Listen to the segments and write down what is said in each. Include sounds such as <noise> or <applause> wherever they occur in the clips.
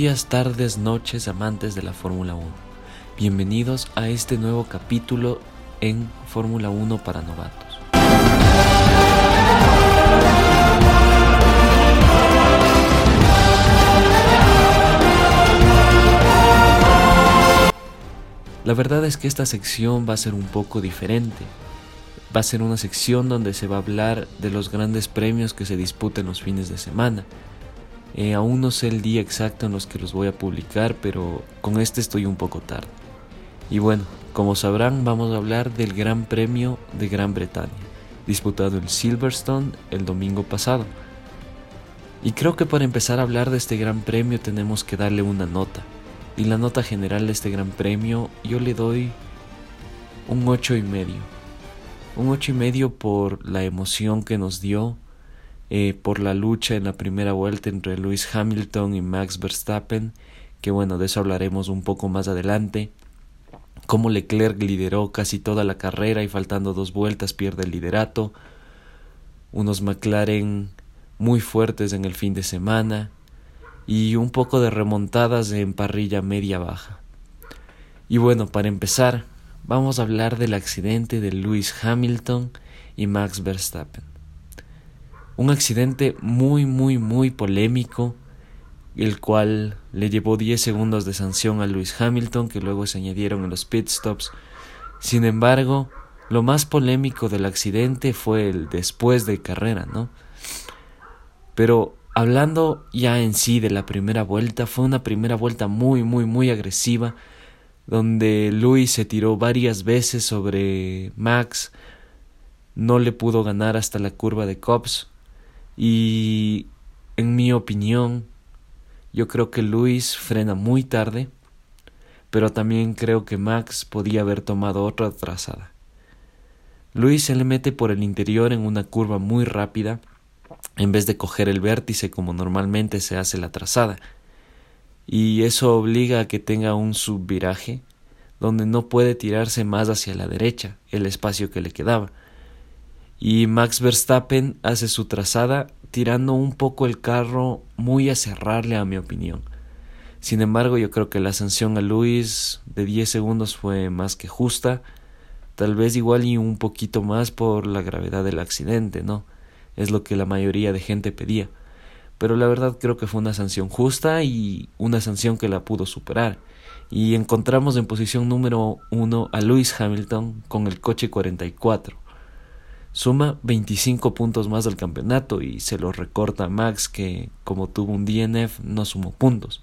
Días, tardes, noches, amantes de la Fórmula 1. Bienvenidos a este nuevo capítulo en Fórmula 1 para novatos. La verdad es que esta sección va a ser un poco diferente. Va a ser una sección donde se va a hablar de los grandes premios que se disputan los fines de semana. Eh, aún no sé el día exacto en los que los voy a publicar, pero con este estoy un poco tarde. Y bueno, como sabrán, vamos a hablar del Gran Premio de Gran Bretaña, disputado en Silverstone el domingo pasado. Y creo que para empezar a hablar de este Gran Premio tenemos que darle una nota. Y la nota general de este Gran Premio yo le doy un 8 y medio. Un 8 y medio por la emoción que nos dio, eh, por la lucha en la primera vuelta entre Lewis Hamilton y Max Verstappen, que bueno, de eso hablaremos un poco más adelante. Cómo Leclerc lideró casi toda la carrera y faltando dos vueltas pierde el liderato. Unos McLaren muy fuertes en el fin de semana y un poco de remontadas en parrilla media baja. Y bueno, para empezar, vamos a hablar del accidente de Lewis Hamilton y Max Verstappen. Un accidente muy, muy, muy polémico, el cual le llevó 10 segundos de sanción a Lewis Hamilton, que luego se añadieron en los pit stops. Sin embargo, lo más polémico del accidente fue el después de carrera, ¿no? Pero Hablando ya en sí de la primera vuelta, fue una primera vuelta muy, muy, muy agresiva, donde Luis se tiró varias veces sobre Max, no le pudo ganar hasta la curva de Cops y en mi opinión yo creo que Luis frena muy tarde, pero también creo que Max podía haber tomado otra trazada. Luis se le mete por el interior en una curva muy rápida en vez de coger el vértice como normalmente se hace la trazada. Y eso obliga a que tenga un subviraje donde no puede tirarse más hacia la derecha, el espacio que le quedaba. Y Max Verstappen hace su trazada tirando un poco el carro muy a cerrarle a mi opinión. Sin embargo, yo creo que la sanción a Luis de 10 segundos fue más que justa, tal vez igual y un poquito más por la gravedad del accidente, ¿no? es lo que la mayoría de gente pedía. Pero la verdad creo que fue una sanción justa y una sanción que la pudo superar. Y encontramos en posición número uno a Lewis Hamilton con el coche 44. Suma 25 puntos más del campeonato y se lo recorta a Max que como tuvo un DNF no sumó puntos.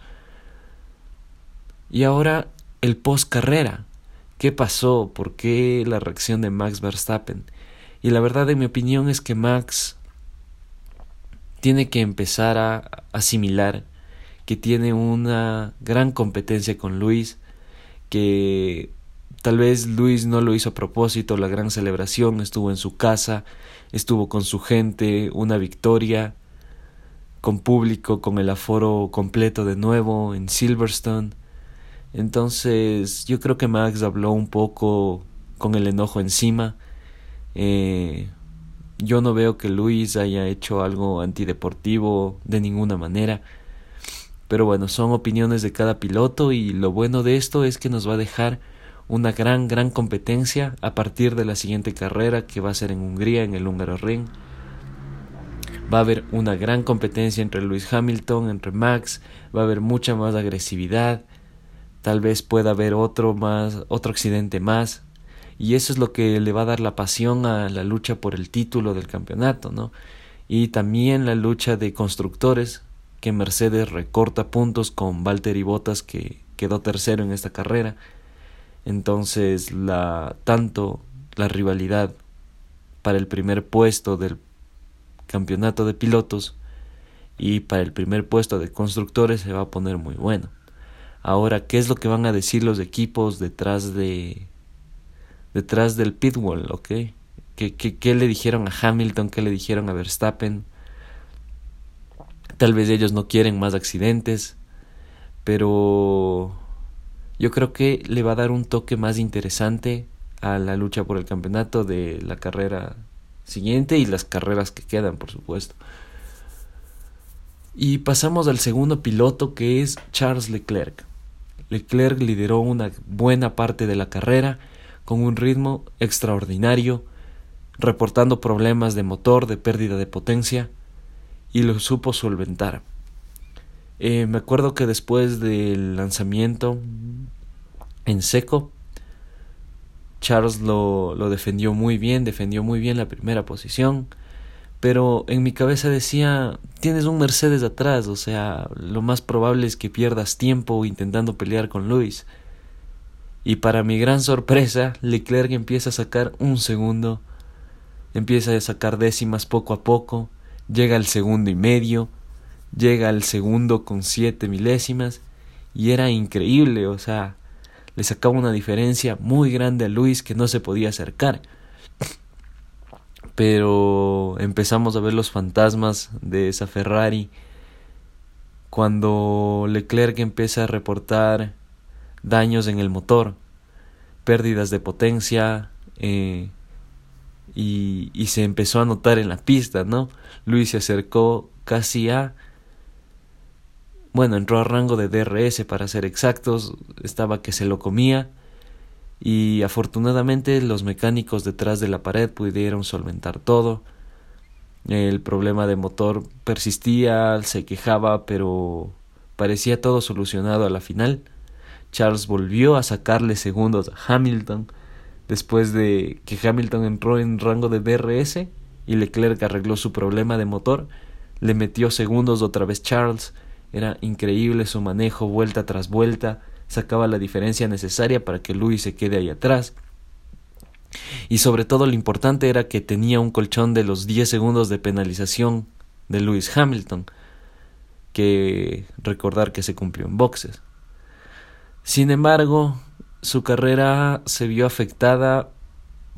Y ahora el post carrera. ¿Qué pasó? ¿Por qué la reacción de Max Verstappen? Y la verdad, en mi opinión, es que Max tiene que empezar a asimilar que tiene una gran competencia con Luis, que tal vez Luis no lo hizo a propósito, la gran celebración estuvo en su casa, estuvo con su gente, una victoria con público, con el aforo completo de nuevo en Silverstone. Entonces yo creo que Max habló un poco con el enojo encima. Eh, yo no veo que Luis haya hecho algo antideportivo de ninguna manera. Pero bueno, son opiniones de cada piloto y lo bueno de esto es que nos va a dejar una gran, gran competencia a partir de la siguiente carrera que va a ser en Hungría, en el Húngaro Ring. Va a haber una gran competencia entre Luis Hamilton, entre Max, va a haber mucha más agresividad, tal vez pueda haber otro más, otro accidente más, y eso es lo que le va a dar la pasión a la lucha por el título del campeonato, ¿no? Y también la lucha de constructores, que Mercedes recorta puntos con Valtteri Bottas que quedó tercero en esta carrera. Entonces, la tanto la rivalidad para el primer puesto del campeonato de pilotos y para el primer puesto de constructores se va a poner muy bueno. Ahora, ¿qué es lo que van a decir los equipos detrás de detrás del pitwall, ¿ok? ¿Qué, qué, le dijeron a Hamilton? ¿Qué le dijeron a Verstappen? Tal vez ellos no quieren más accidentes, pero yo creo que le va a dar un toque más interesante a la lucha por el campeonato de la carrera siguiente y las carreras que quedan, por supuesto. Y pasamos al segundo piloto que es Charles Leclerc. Leclerc lideró una buena parte de la carrera con un ritmo extraordinario, reportando problemas de motor, de pérdida de potencia, y lo supo solventar. Eh, me acuerdo que después del lanzamiento en seco, Charles lo, lo defendió muy bien, defendió muy bien la primera posición, pero en mi cabeza decía, tienes un Mercedes atrás, o sea, lo más probable es que pierdas tiempo intentando pelear con Luis. Y para mi gran sorpresa, Leclerc empieza a sacar un segundo, empieza a sacar décimas poco a poco, llega al segundo y medio, llega al segundo con siete milésimas, y era increíble, o sea, le sacaba una diferencia muy grande a Luis que no se podía acercar pero empezamos a ver los fantasmas de esa Ferrari cuando Leclerc empieza a reportar daños en el motor, pérdidas de potencia eh, y, y, se empezó a notar en la pista, ¿no? Luis se acercó casi a... Bueno, entró a rango de DRS para ser exactos, estaba que se lo comía y afortunadamente los mecánicos detrás de la pared pudieron solventar todo. El problema de motor persistía, se quejaba, pero parecía todo solucionado a la final. Charles volvió a sacarle segundos a Hamilton después de que Hamilton entró en rango de DRS y Leclerc arregló su problema de motor. Le metió segundos otra vez Charles. Era increíble su manejo vuelta tras vuelta sacaba la diferencia necesaria para que Luis se quede ahí atrás. Y sobre todo lo importante era que tenía un colchón de los 10 segundos de penalización de Lewis Hamilton, que recordar que se cumplió en boxes. Sin embargo, su carrera se vio afectada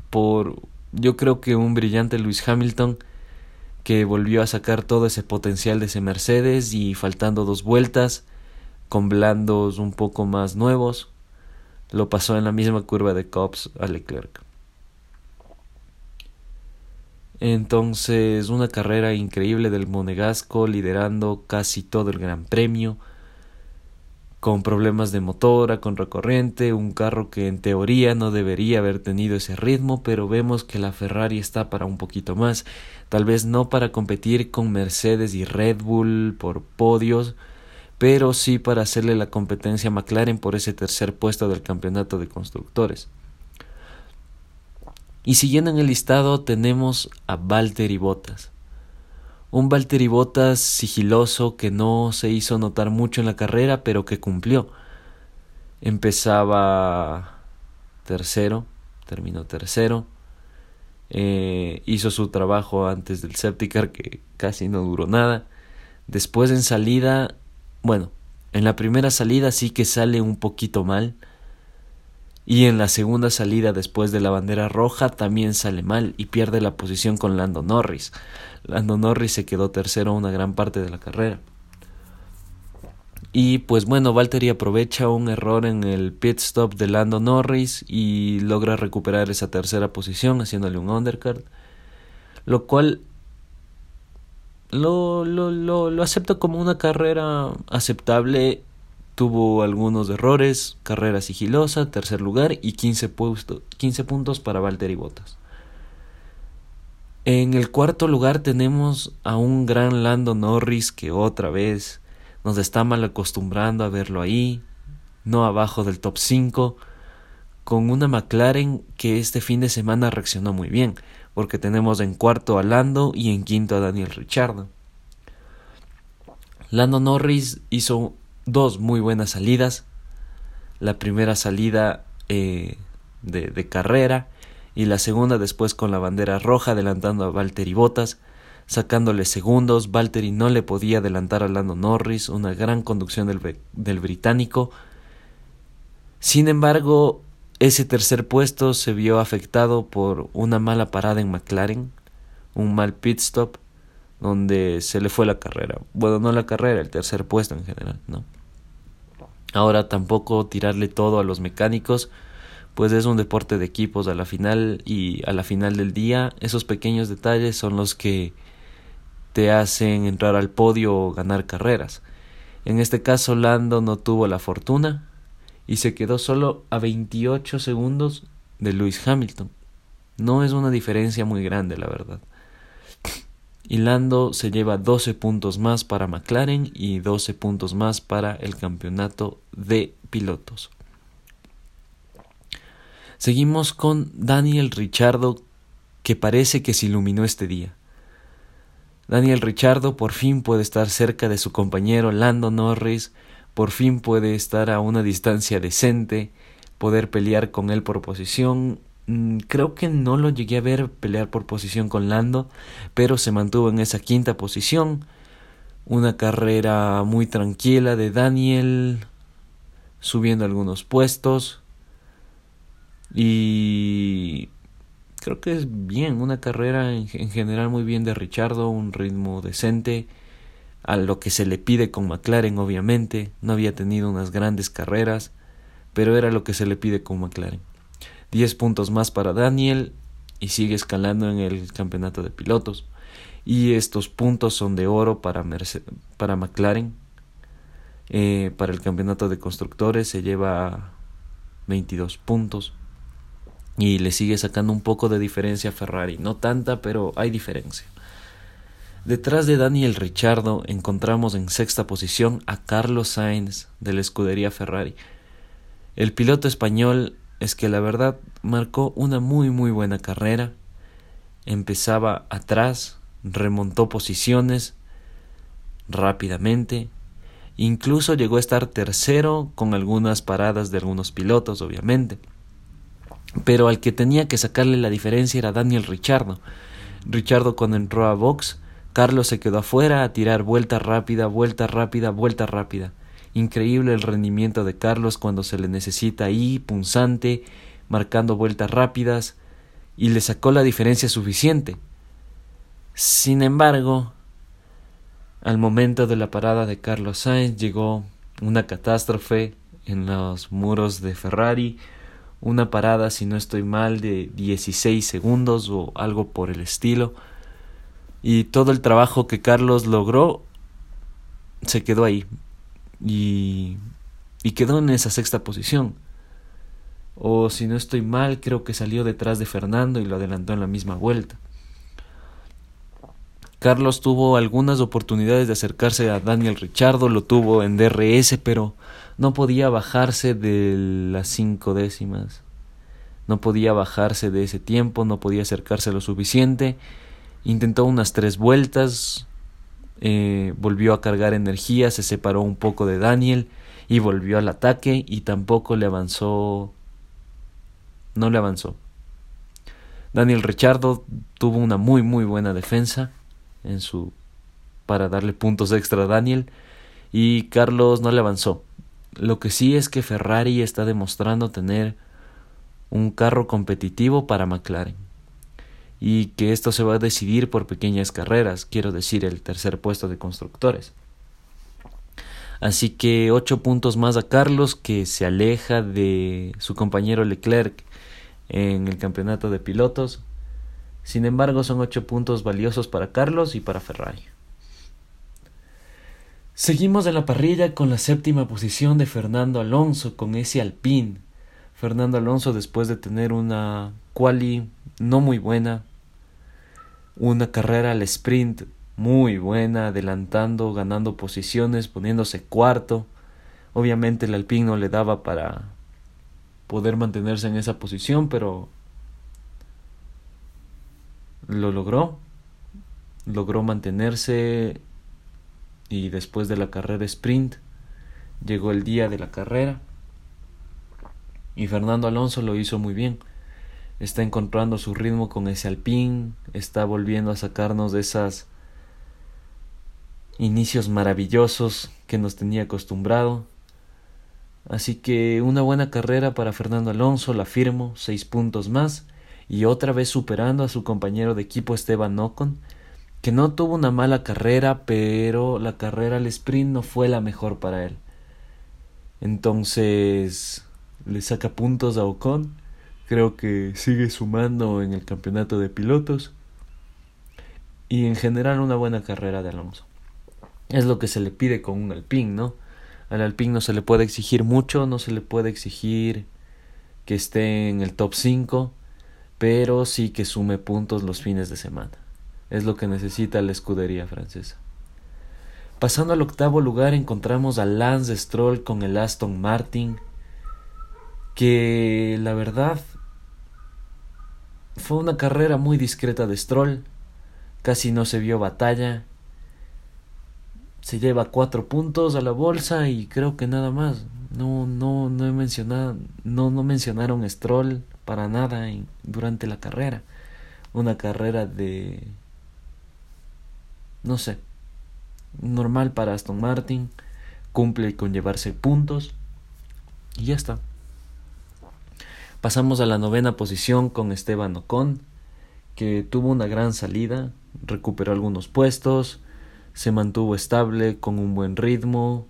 por yo creo que un brillante Lewis Hamilton que volvió a sacar todo ese potencial de ese Mercedes y faltando dos vueltas con blandos un poco más nuevos. Lo pasó en la misma curva de Cops a Leclerc. Entonces, una carrera increíble del Monegasco, liderando casi todo el Gran Premio, con problemas de motora, con recorriente, un carro que en teoría no debería haber tenido ese ritmo, pero vemos que la Ferrari está para un poquito más, tal vez no para competir con Mercedes y Red Bull por podios, pero sí para hacerle la competencia a McLaren por ese tercer puesto del campeonato de constructores. Y siguiendo en el listado tenemos a Valtteri Bottas. Un Valtteri Bottas sigiloso que no se hizo notar mucho en la carrera, pero que cumplió. Empezaba tercero, terminó tercero. Eh, hizo su trabajo antes del Septicar que casi no duró nada. Después en salida bueno, en la primera salida sí que sale un poquito mal. Y en la segunda salida después de la bandera roja también sale mal y pierde la posición con Lando Norris. Lando Norris se quedó tercero una gran parte de la carrera. Y pues bueno, Valtteri aprovecha un error en el pit stop de Lando Norris y logra recuperar esa tercera posición haciéndole un undercut. Lo cual lo, lo, lo, lo acepto como una carrera aceptable. Tuvo algunos errores, carrera sigilosa, tercer lugar y 15, 15 puntos para Valtteri Bottas. En el cuarto lugar tenemos a un gran Lando Norris que otra vez nos está mal acostumbrando a verlo ahí, no abajo del top 5, con una McLaren que este fin de semana reaccionó muy bien porque tenemos en cuarto a Lando y en quinto a Daniel Richardo. Lando Norris hizo dos muy buenas salidas. La primera salida eh, de, carrera y la segunda después con la bandera roja adelantando a Valtteri Bottas, sacándole segundos. Valtteri no le podía adelantar a Lando Norris, una gran conducción del, del británico. Sin embargo, ese tercer puesto se vio afectado por una mala parada en McLaren, un mal pit stop, donde se le fue la carrera. Bueno, no la carrera, el tercer puesto en general, ¿no? Ahora tampoco tirarle todo a los mecánicos, pues es un deporte de equipos a la final y a la final del día esos pequeños detalles son los que te hacen entrar al podio o ganar carreras. En este caso Lando no tuvo la fortuna y se quedó solo a 28 segundos de Lewis Hamilton. No es una diferencia muy grande, la verdad. Y Lando se lleva 12 puntos más para McLaren y 12 puntos más para el campeonato de pilotos. Seguimos con Daniel Richardo, que parece que se iluminó este día. Daniel Richardo por fin puede estar cerca de su compañero Lando Norris, por fin puede estar a una distancia decente, poder pelear con él por posición. Mm, creo que no lo llegué a ver pelear por posición con Lando, pero se mantuvo en esa quinta posición. Una carrera muy tranquila de Daniel, subiendo algunos puestos. Y creo que es bien, una carrera en, general muy bien de Richardo, un ritmo decente, a lo que se le pide con McLaren obviamente, no había tenido unas grandes carreras, pero era lo que se le pide con McLaren. 10 puntos más para Daniel y sigue escalando en el campeonato de pilotos. Y estos puntos son de oro para, para McLaren. Eh, para el campeonato de constructores se lleva 22 puntos y le sigue sacando un poco de diferencia a Ferrari. No tanta, pero hay diferencia. Detrás de Daniel Ricciardo encontramos en sexta posición a Carlos Sainz de la escudería Ferrari. El piloto español es que la verdad marcó una muy muy buena carrera. Empezaba atrás, remontó posiciones rápidamente, incluso llegó a estar tercero con algunas paradas de algunos pilotos, obviamente pero al que tenía que sacarle la diferencia era Daniel Richardo. Richardo cuando entró a box, Carlos se quedó afuera a tirar vuelta rápida, vuelta rápida, vuelta rápida. Increíble el rendimiento de Carlos cuando se le necesita ahí, punzante, marcando vueltas rápidas, y le sacó la diferencia suficiente. Sin embargo, al momento de la parada de Carlos Sainz llegó una catástrofe en los muros de Ferrari, una parada, si no estoy mal, de 16 segundos o algo por el estilo. Y todo el trabajo que Carlos logró se quedó ahí. Y, y quedó en esa sexta posición. O si no estoy mal, creo que salió detrás de Fernando y lo adelantó en la misma vuelta. Carlos tuvo algunas oportunidades de acercarse a Daniel Richardo, lo tuvo en DRS, pero no podía bajarse de las cinco décimas. No podía bajarse de ese tiempo, no podía acercarse lo suficiente. Intentó unas tres vueltas, eh, volvió a cargar energía, se separó un poco de Daniel y volvió al ataque y tampoco le avanzó. No le avanzó. Daniel Richardo tuvo una muy muy buena defensa en su para darle puntos extra a Daniel y Carlos no le avanzó. Lo que sí es que Ferrari está demostrando tener un carro competitivo para McLaren y que esto se va a decidir por pequeñas carreras, quiero decir el tercer puesto de constructores. Así que ocho puntos más a Carlos que se aleja de su compañero Leclerc en el campeonato de pilotos. Sin embargo, son ocho puntos valiosos para Carlos y para Ferrari. Seguimos en la parrilla con la séptima posición de Fernando Alonso con ese Alpine. Fernando Alonso después de tener una quali no muy buena, una carrera al sprint muy buena, adelantando, ganando posiciones, poniéndose cuarto. Obviamente el Alpine no le daba para poder mantenerse en esa posición, pero lo logró. Logró mantenerse y después de la carrera sprint llegó el día de la carrera y Fernando Alonso lo hizo muy bien. Está encontrando su ritmo con ese alpín, está volviendo a sacarnos de esos inicios maravillosos que nos tenía acostumbrado. Así que una buena carrera para Fernando Alonso, la firmo, seis puntos más, y otra vez superando a su compañero de equipo Esteban Ocon, que no tuvo una mala carrera, pero la carrera al sprint no fue la mejor para él. Entonces le saca puntos a Ocon, creo que sigue sumando en el campeonato de pilotos. y en general una buena carrera de Alonso. Es lo que se le pide con un Alpine, ¿no? Al Alpine no se le puede exigir mucho, no se le puede exigir que esté en el top 5, pero sí que sume puntos los fines de semana. Es lo que necesita la escudería francesa. Pasando al octavo lugar encontramos a Lance Stroll con el Aston Martin, que la verdad fue una carrera muy discreta de Stroll, casi no se vio batalla, se lleva cuatro puntos a la bolsa y creo que nada más. No, no, no he mencionado, no, no mencionaron Stroll para nada durante la carrera. Una carrera de, no sé, normal para Aston Martin, cumple con llevarse puntos y ya está. Pasamos a la novena posición con Esteban Ocon, que tuvo una gran salida, recuperó algunos puestos, se mantuvo estable con un buen ritmo,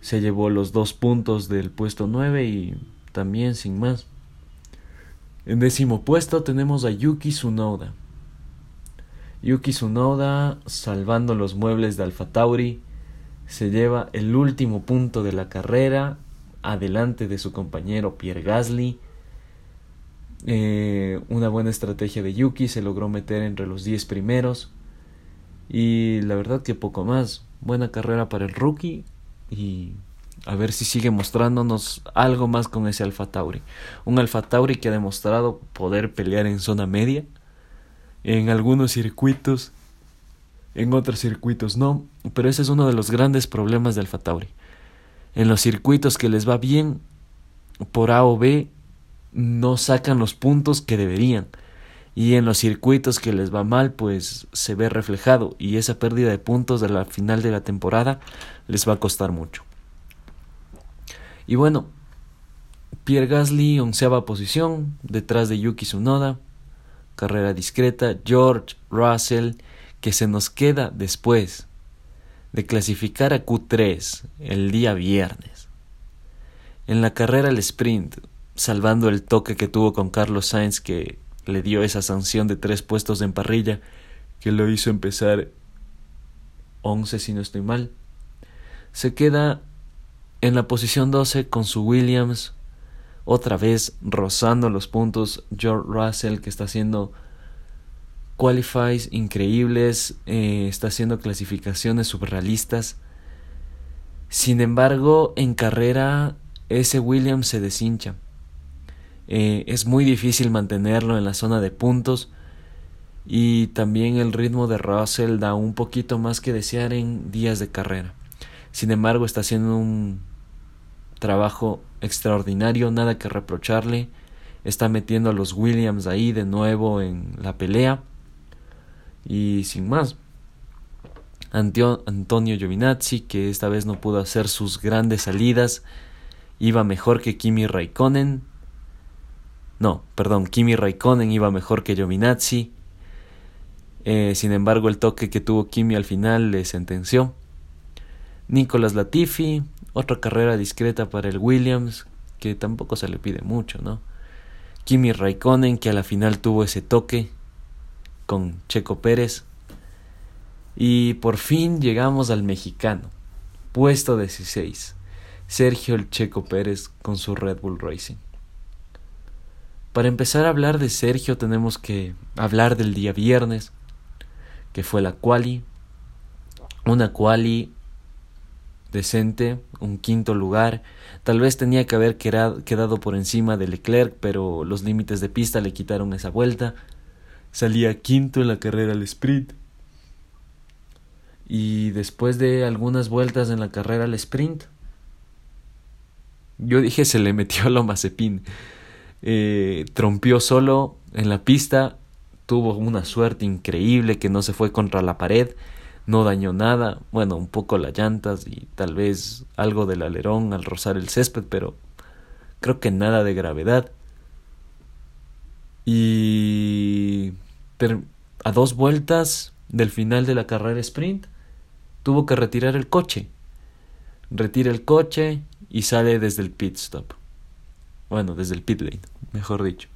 se llevó los dos puntos del puesto 9 y también sin más. En décimo puesto tenemos a Yuki Tsunoda. Yuki Tsunoda, salvando los muebles de Alfa Tauri, se lleva el último punto de la carrera, adelante de su compañero Pierre Gasly. Eh, una buena estrategia de Yuki, se logró meter entre los 10 primeros. Y la verdad que poco más. Buena carrera para el rookie y a ver si sigue mostrándonos algo más con ese Alfa Tauri. Un Alfa Tauri que ha demostrado poder pelear en zona media en algunos circuitos, en otros circuitos no, pero ese es uno de los grandes problemas de Alfa Tauri. En los circuitos que les va bien por A o B no sacan los puntos que deberían. Y en los circuitos que les va mal pues se ve reflejado. Y esa pérdida de puntos de la final de la temporada les va a costar mucho. Y bueno, Pierre Gasly onceava posición detrás de Yuki Tsunoda, carrera discreta, George Russell que se nos queda después de clasificar a Q3 el día viernes. En la carrera al sprint, salvando el toque que tuvo con Carlos Sainz que le dio esa sanción de tres puestos en parrilla que lo hizo empezar 11 si no estoy mal. Se queda en la posición 12 con su Williams, otra vez rozando los puntos George Russell que está haciendo qualifies increíbles, eh, está haciendo clasificaciones surrealistas. Sin embargo, en carrera ese Williams se deshincha. Eh, es muy difícil mantenerlo en la zona de puntos y también el ritmo de Russell da un poquito más que desear en días de carrera. Sin embargo, está haciendo un trabajo extraordinario, nada que reprocharle. Está metiendo a los Williams ahí de nuevo en la pelea. Y sin más. Antonio Giovinazzi, que esta vez no pudo hacer sus grandes salidas, iba mejor que Kimi Raikkonen, no, perdón, Kimi Raikkonen iba mejor que Giovinazzi. Eh, sin embargo, el toque que tuvo Kimi al final le sentenció. Nicolas Latifi, otra carrera discreta para el Williams, que tampoco se le pide mucho, ¿no? Kimi Raikkonen, que a la final tuvo ese toque con Checo Pérez. Y por fin llegamos al mexicano, puesto 16, Sergio el Checo Pérez con su Red Bull Racing. Para empezar a hablar de Sergio tenemos que hablar del día viernes, que fue la quali, una quali decente, un quinto lugar, tal vez tenía que haber quedado por encima de Leclerc, pero los límites de pista le quitaron esa vuelta, salía quinto en la carrera al sprint, y después de algunas vueltas en la carrera al sprint, yo dije se le metió a lo Mazepin. Eh, trompió solo en la pista, tuvo una suerte increíble que no se fue contra la pared, no dañó nada, bueno, un poco las llantas y tal vez algo del alerón al rozar el césped, pero creo que nada de gravedad. Y a dos vueltas del final de la carrera sprint, tuvo que retirar el coche. Retira el coche y sale desde el pit stop. Bueno, desde el pit lane, mejor dicho.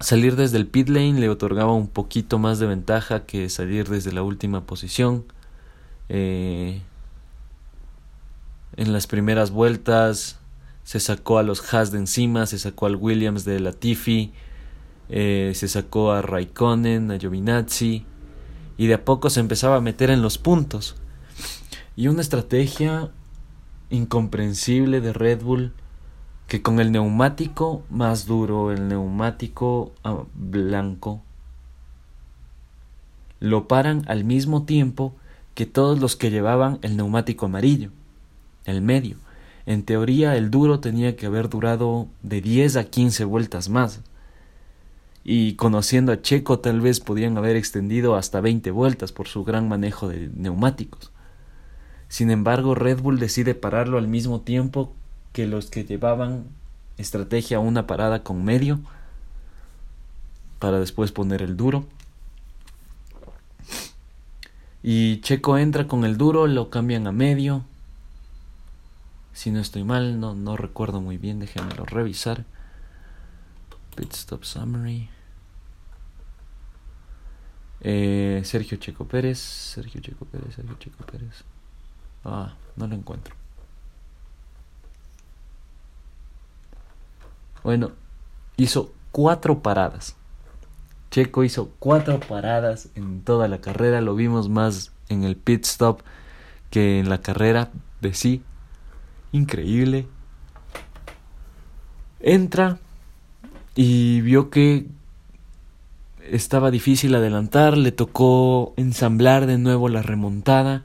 Salir desde el pit lane le otorgaba un poquito más de ventaja que salir desde la última posición. Eh, en las primeras vueltas se sacó a los Haas de encima, se sacó al Williams de Latifi, eh, se sacó a Raikkonen, a Giovinazzi y de a poco se empezaba a meter en los puntos. Y una estrategia incomprensible de Red Bull que con el neumático más duro, el neumático ah, blanco, lo paran al mismo tiempo que todos los que llevaban el neumático amarillo, el medio. En teoría el duro tenía que haber durado de 10 a 15 vueltas más. Y conociendo a Checo tal vez podían haber extendido hasta 20 vueltas por su gran manejo de neumáticos. Sin embargo, Red Bull decide pararlo al mismo tiempo que los que llevaban estrategia una parada con medio para después poner el duro. Y Checo entra con el duro, lo cambian a medio. Si no estoy mal, no, no recuerdo muy bien, déjenmelo revisar. Pit Stop Summary. Eh, Sergio Checo Pérez, Sergio Checo Pérez, Sergio Checo Pérez. Ah, no lo encuentro. Bueno, hizo cuatro paradas. Checo hizo cuatro paradas en toda la carrera. Lo vimos más en el pit stop que en la carrera de sí. Increíble. Entra y vio que estaba difícil adelantar. Le tocó ensamblar de nuevo la remontada.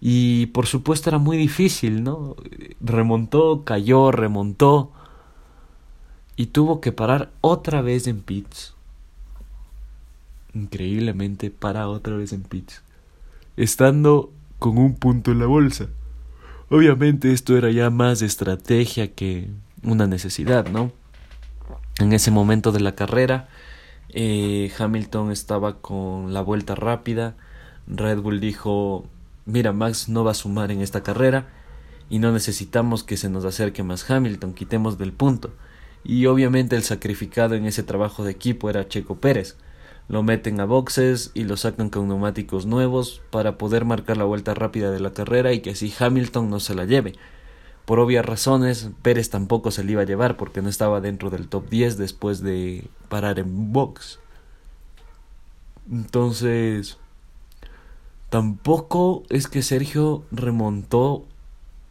Y por supuesto era muy difícil, ¿no? Remontó, cayó, remontó y tuvo que parar otra vez en pits. Increíblemente para otra vez en pits. Estando con un punto en la bolsa. Obviamente esto era ya más estrategia que una necesidad, ¿no? En ese momento de la carrera, eh, Hamilton estaba con la vuelta rápida. Red Bull dijo, mira, Max no va a sumar en esta carrera y no necesitamos que se nos acerque más Hamilton, quitemos del punto y obviamente el sacrificado en ese trabajo de equipo era Checo Pérez. Lo meten a boxes y lo sacan con neumáticos nuevos para poder marcar la vuelta rápida de la carrera y que así Hamilton no se la lleve. Por obvias razones, Pérez tampoco se la iba a llevar porque no estaba dentro del top 10 después de parar en box. Entonces, tampoco es que Sergio remontó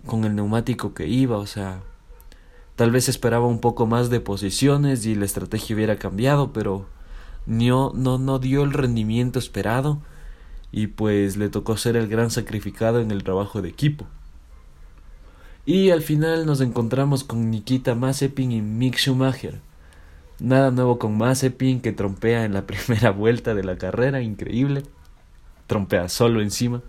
con el neumático que iba, o sea, Tal vez esperaba un poco más de posiciones y la estrategia hubiera cambiado, pero no, no, no dio el rendimiento esperado y pues le tocó ser el gran sacrificado en el trabajo de equipo. Y al final nos encontramos con Nikita Mazepin y Mick Schumacher. Nada nuevo con Mazepin que trompea en la <laughs> primera vuelta de la carrera, increíble. Trompea solo encima.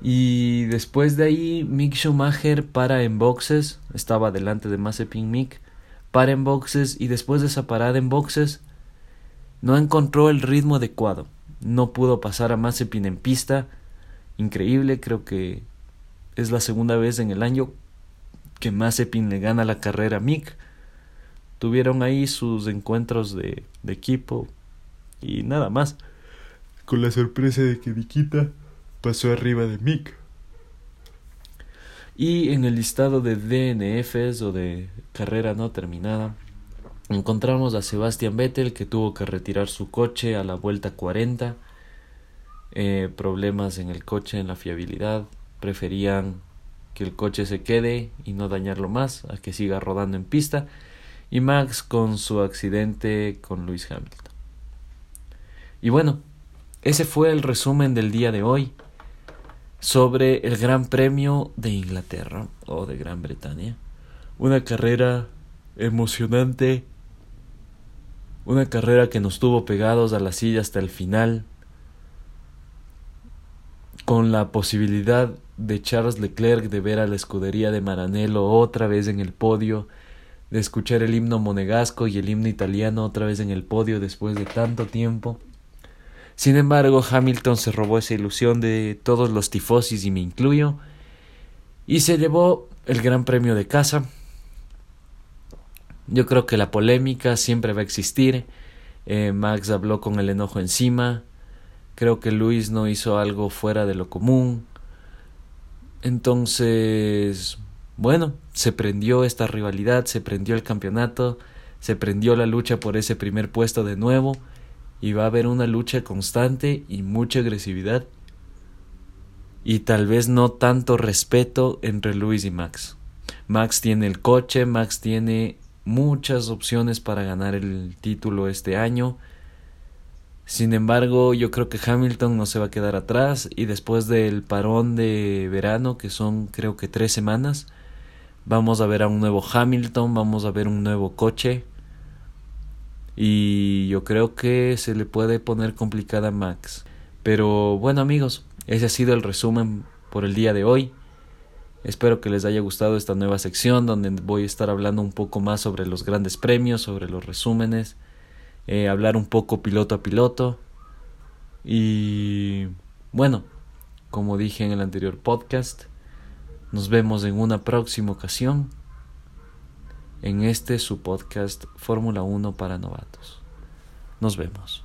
Y después de ahí, Mick Schumacher para en boxes, estaba delante de Mazepin Mick, para en boxes y después de esa parada en boxes, no encontró el ritmo adecuado. No pudo pasar a Mazepin en pista. Increíble, creo que es la segunda vez en el año que Mazepin le gana la carrera a Mick. Tuvieron ahí sus encuentros de, de equipo y nada más. Con la sorpresa de que Nikita pasó arriba de Mick. Y en el listado de DNFs o de carrera no terminada, encontramos a Sebastian Vettel que tuvo que retirar su coche a la vuelta 40. Eh, problemas en el coche, en la fiabilidad. Preferían que el coche se quede y no dañarlo más, a que siga rodando en pista. Y Max con su accidente con Lewis Hamilton. Y bueno, ese fue el resumen del día de hoy sobre el Gran Premio de Inglaterra o de Gran Bretaña. Una carrera emocionante, una carrera que nos tuvo pegados a la silla hasta el final, con la posibilidad de Charles Leclerc de ver a la escudería de Maranello otra vez en el podio, de escuchar el himno monegasco y el himno italiano otra vez en el podio después de tanto tiempo. Sin embargo, Hamilton se robó esa ilusión de todos los tifosis y me incluyo, y se llevó el Gran Premio de casa. Yo creo que la polémica siempre va a existir. Eh, Max habló con el enojo encima. Creo que Luis no hizo algo fuera de lo común. Entonces, bueno, se prendió esta rivalidad, se prendió el campeonato, se prendió la lucha por ese primer puesto de nuevo y va a haber una lucha constante y mucha agresividad y tal vez no tanto respeto entre Luis y Max. Max tiene el coche, Max tiene muchas opciones para ganar el título este año. Sin embargo, yo creo que Hamilton no se va a quedar atrás y después del parón de verano, que son creo que tres semanas, vamos a ver a un nuevo Hamilton, vamos a ver un nuevo coche y yo creo que se le puede poner complicada a Max. Pero bueno amigos, ese ha sido el resumen por el día de hoy. Espero que les haya gustado esta nueva sección donde voy a estar hablando un poco más sobre los grandes premios, sobre los resúmenes, eh, hablar un poco piloto a piloto. Y bueno, como dije en el anterior podcast, nos vemos en una próxima ocasión en este su podcast Fórmula 1 para novatos. Nos vemos.